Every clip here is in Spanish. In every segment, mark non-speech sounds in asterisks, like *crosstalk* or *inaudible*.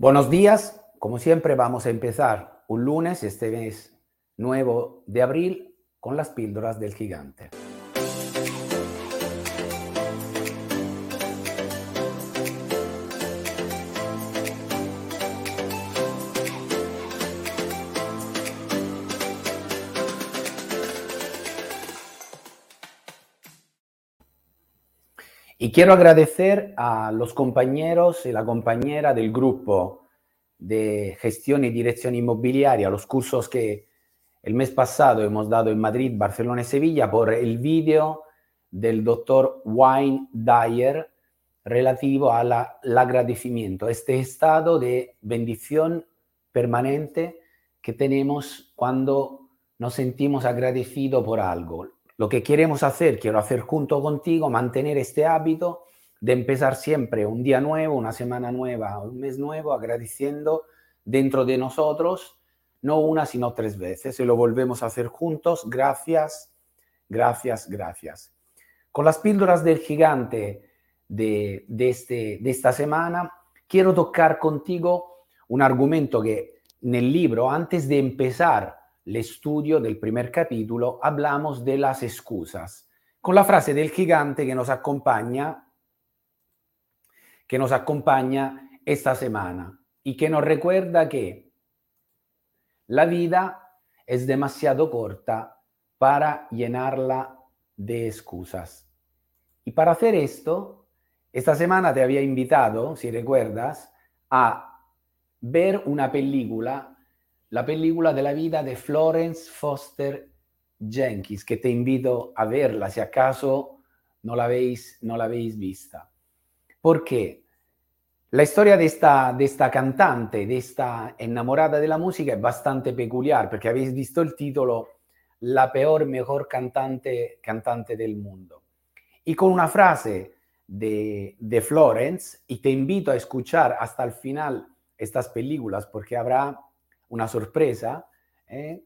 Buenos días, como siempre vamos a empezar un lunes, este mes nuevo de abril, con las píldoras del gigante. Y quiero agradecer a los compañeros y la compañera del grupo de gestión y dirección inmobiliaria, los cursos que el mes pasado hemos dado en Madrid, Barcelona y Sevilla, por el vídeo del doctor Wayne Dyer relativo al agradecimiento, este estado de bendición permanente que tenemos cuando nos sentimos agradecidos por algo. Lo que queremos hacer, quiero hacer junto contigo, mantener este hábito de empezar siempre un día nuevo, una semana nueva, un mes nuevo, agradeciendo dentro de nosotros, no una, sino tres veces, y lo volvemos a hacer juntos. Gracias, gracias, gracias. Con las píldoras del gigante de, de, este, de esta semana, quiero tocar contigo un argumento que en el libro, antes de empezar el estudio del primer capítulo, hablamos de las excusas, con la frase del gigante que nos acompaña, que nos acompaña esta semana y que nos recuerda que la vida es demasiado corta para llenarla de excusas. Y para hacer esto, esta semana te había invitado, si recuerdas, a ver una película la película de la vida de Florence Foster Jenkins, que te invito a verla si acaso no la habéis, no la habéis vista. Porque la historia de esta, de esta cantante, de esta enamorada de la música es bastante peculiar, porque habéis visto el título La peor, mejor cantante, cantante del mundo. Y con una frase de, de Florence, y te invito a escuchar hasta el final estas películas, porque habrá una sorpresa ¿eh?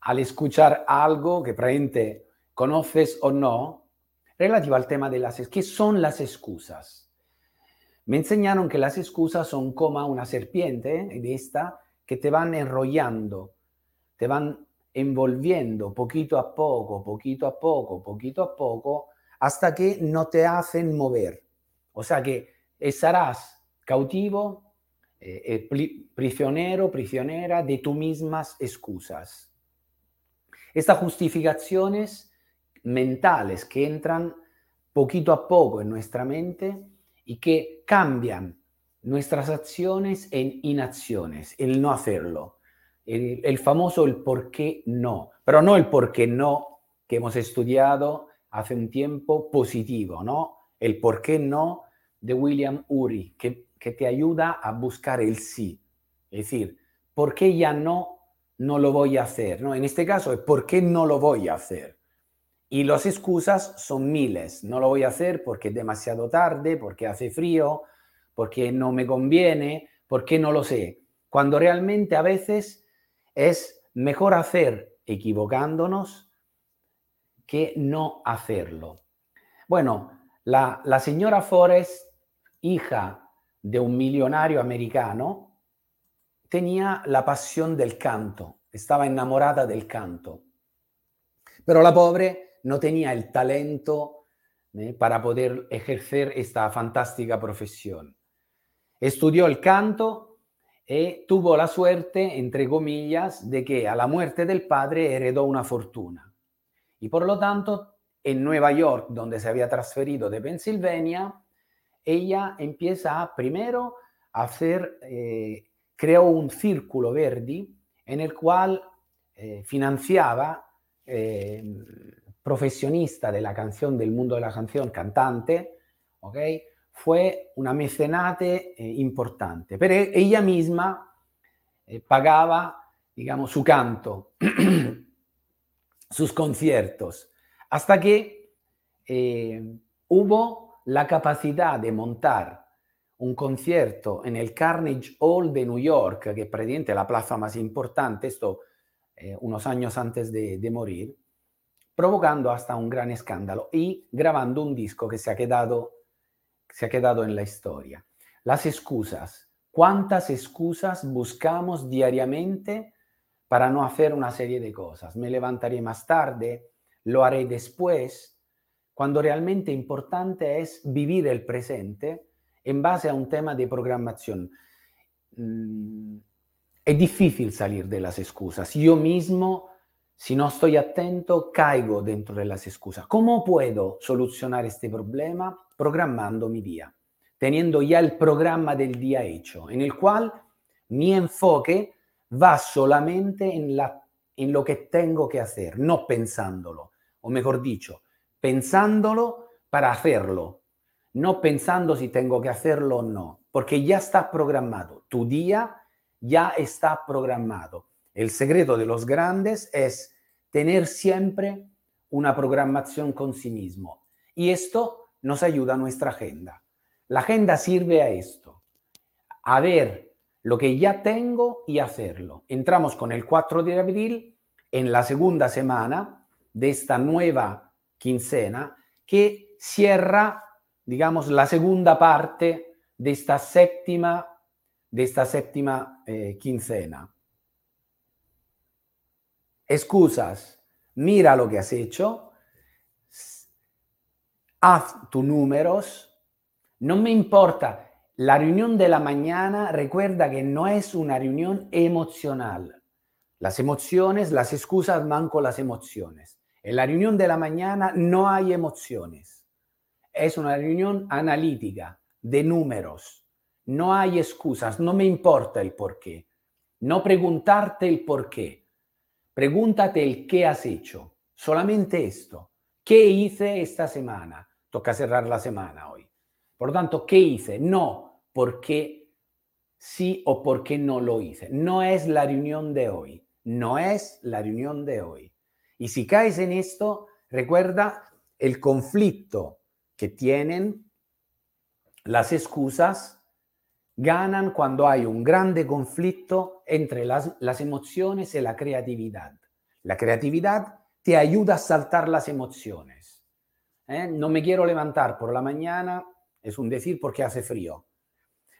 Al escuchar algo que probablemente conoces o no, relativo al tema de las ¿Qué son las excusas? Me enseñaron que las excusas son como una serpiente ¿eh? de esta que te van enrollando, te van envolviendo poquito a poco, poquito a poco, poquito a poco, hasta que no te hacen mover. O sea que estarás cautivo eh, eh prisionero, prisionera de tus mismas excusas. Estas justificaciones mentales que entran poquito a poco en nuestra mente y que cambian nuestras acciones en inacciones, el no hacerlo. El, el, famoso el por qué no, pero no el por qué no que hemos estudiado hace un tiempo positivo, ¿no? El por qué no de William Uri, que que te ayuda a buscar el sí. Es decir, ¿por qué ya no, no lo voy a hacer? ¿no? En este caso es ¿por qué no lo voy a hacer? Y las excusas son miles. No lo voy a hacer porque es demasiado tarde, porque hace frío, porque no me conviene, porque no lo sé. Cuando realmente a veces es mejor hacer equivocándonos que no hacerlo. Bueno, la, la señora Forrest, hija de un millonario americano, tenía la pasión del canto, estaba enamorada del canto. Pero la pobre no tenía el talento ¿eh? para poder ejercer esta fantástica profesión. Estudió el canto y tuvo la suerte, entre comillas, de que a la muerte del padre heredó una fortuna. Y por lo tanto, en Nueva York, donde se había transferido de Pensilvania, ella empieza primero a hacer, eh, creó un círculo verde en el cual eh, financiaba eh, profesionista de la canción, del mundo de la canción, cantante, ¿ok? Fue una mecenate eh, importante, pero ella misma pagaba, digamos, su canto, *clears throat* sus conciertos, hasta que hubo la capacidad de montar un concierto en el Carnegie Hall de New York, que es la plaza más importante, esto eh, unos años antes de, de, morir, provocando hasta un gran escándalo y grabando un disco que se ha quedado, se ha quedado en la historia. Las excusas. ¿Cuántas excusas buscamos diariamente para no hacer una serie de cosas? Me levantaré más tarde, lo haré después, cuando realmente importante es vivir el presente en base a un tema de programación. Mm, es difícil salir de las excusas. Yo mismo, si no estoy atento, caigo dentro de las excusas. ¿Cómo puedo solucionar este problema? Programando mi día teniendo ya el programa del día hecho, en el cual mi enfoque va solamente en, la, en lo que tengo que hacer, no pensándolo, o mejor dicho, pensándolo para hacerlo, no pensando si tengo que hacerlo o no, porque ya está programado, tu día ya está programado. El secreto de los grandes es tener siempre una programación con sí mismo y esto nos ayuda a nuestra agenda. La agenda sirve a esto, a ver lo que ya tengo y hacerlo. Entramos con el 4 de abril en la segunda semana de esta nueva quincena que cierra, digamos, la segunda parte de esta séptima, de esta séptima eh, quincena. Excusas, mira lo que has hecho, haz tus números, no me importa. La reunión de la mañana, recuerda que no es una reunión emocional. Las emociones, las excusas van con las emociones. En la reunión de la mañana no hay emociones. Es una reunión analítica, de números. No hay excusas, no me importa el por qué. No preguntarte el por qué. Pregúntate el qué has hecho. Solamente esto. ¿Qué hice esta semana? Toca cerrar la semana hoy. Por lo tanto, ¿qué hice? No, porque sí o porque no lo hice. No es la reunión de hoy. No es la reunión de hoy. Y si caes en esto, recuerda el conflicto que tienen las excusas ganan cuando hay un grande conflicto entre las, las, emociones y la creatividad. La creatividad te ayuda a saltar las emociones. ¿eh? No me quiero levantar por la mañana es un decir porque hace frío.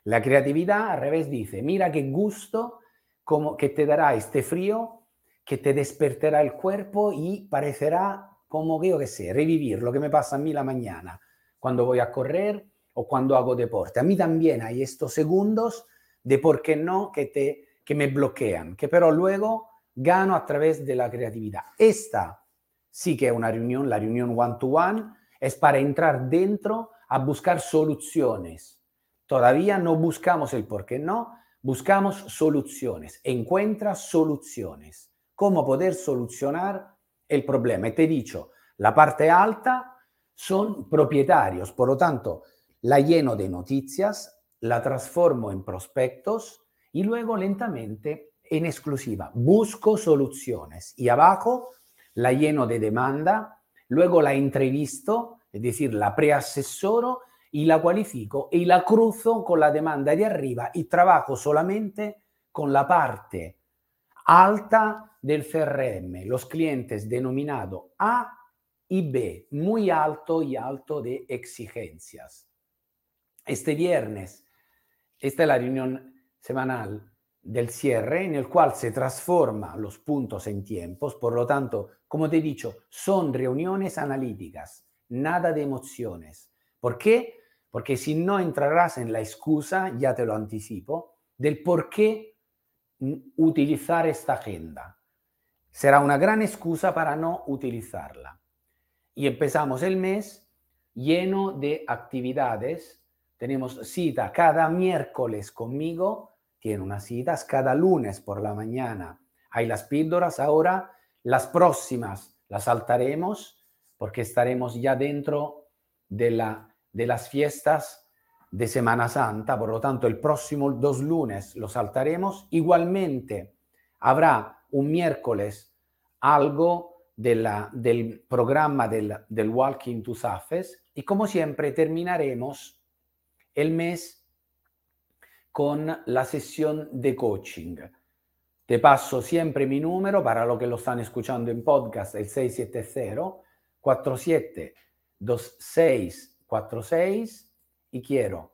La creatividad al revés dice, mira qué gusto como que te dará este frío, que te despertará el cuerpo y parecerá como que yo que sé, revivir lo que me pasa a mí la mañana, cuando voy a correr o cuando hago deporte. A mí también hay estos segundos de por qué no que, te, que me bloquean, que pero luego gano a través de la creatividad. Esta sí que es una reunión, la reunión one-to-one, -one, es para entrar dentro a buscar soluciones. Todavía no buscamos el por qué no, buscamos soluciones. Encuentra soluciones. ¿Cómo poder solucionar el problema? Y te he dicho, la parte alta son propietarios, por lo tanto, la lleno de noticias, la transformo en prospectos y luego lentamente en exclusiva. Busco soluciones y abajo la lleno de demanda, luego la entrevisto es decir, la preasesoro y la cualifico y la cruzo con la demanda de arriba y trabajo solamente con la parte alta del CRM, los clientes denominados A y B, muy alto y alto de exigencias. Este viernes, esta es la reunión semanal del cierre en el cual se transforma los puntos en tiempos, por lo tanto, como te he dicho, son reuniones analíticas nada de emociones. ¿Por qué? Porque si no entrarás en la excusa, ya te lo anticipo, del por qué utilizar esta agenda. Será una gran excusa para no utilizarla. Y empezamos el mes lleno de actividades. Tenemos cita cada miércoles conmigo, tiene unas citas, cada lunes por la mañana hay las píldoras. Ahora las próximas las saltaremos porque estaremos ya dentro de, la, de las fiestas de Semana Santa, por lo tanto el próximo dos lunes lo saltaremos. Igualmente habrá un miércoles algo de del programa del, del Walking to Safes y como siempre terminaremos el mes con la sesión de coaching. Te paso siempre mi número para los que lo están escuchando en podcast, el 670 472646 y quiero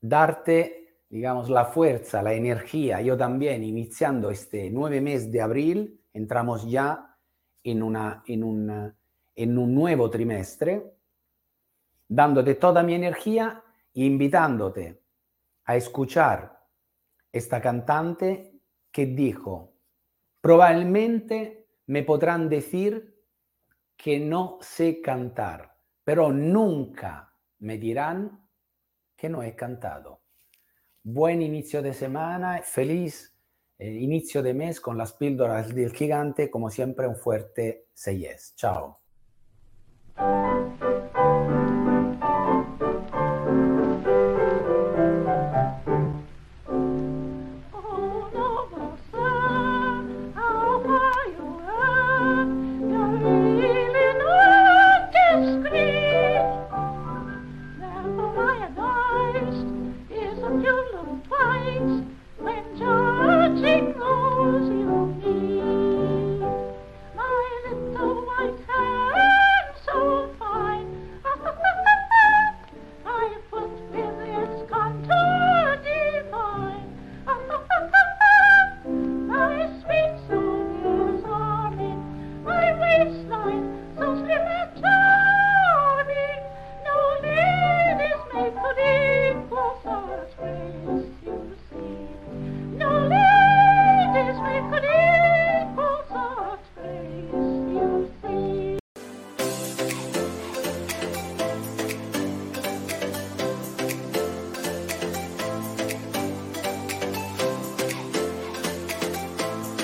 darte digamos, la fuerza, la energía. Yo también, iniciando este nueve mes de abril, entramos ya en, una, en, un, en un nuevo trimestre, dándote toda mi energía e invitándote a escuchar esta cantante que dijo, probablemente me podrán decir que no sé cantar, pero nunca me dirán que no he cantado. Buen inicio de semana, feliz eh, inicio de mes con las píldoras del gigante, como siempre un fuerte 6 Chao.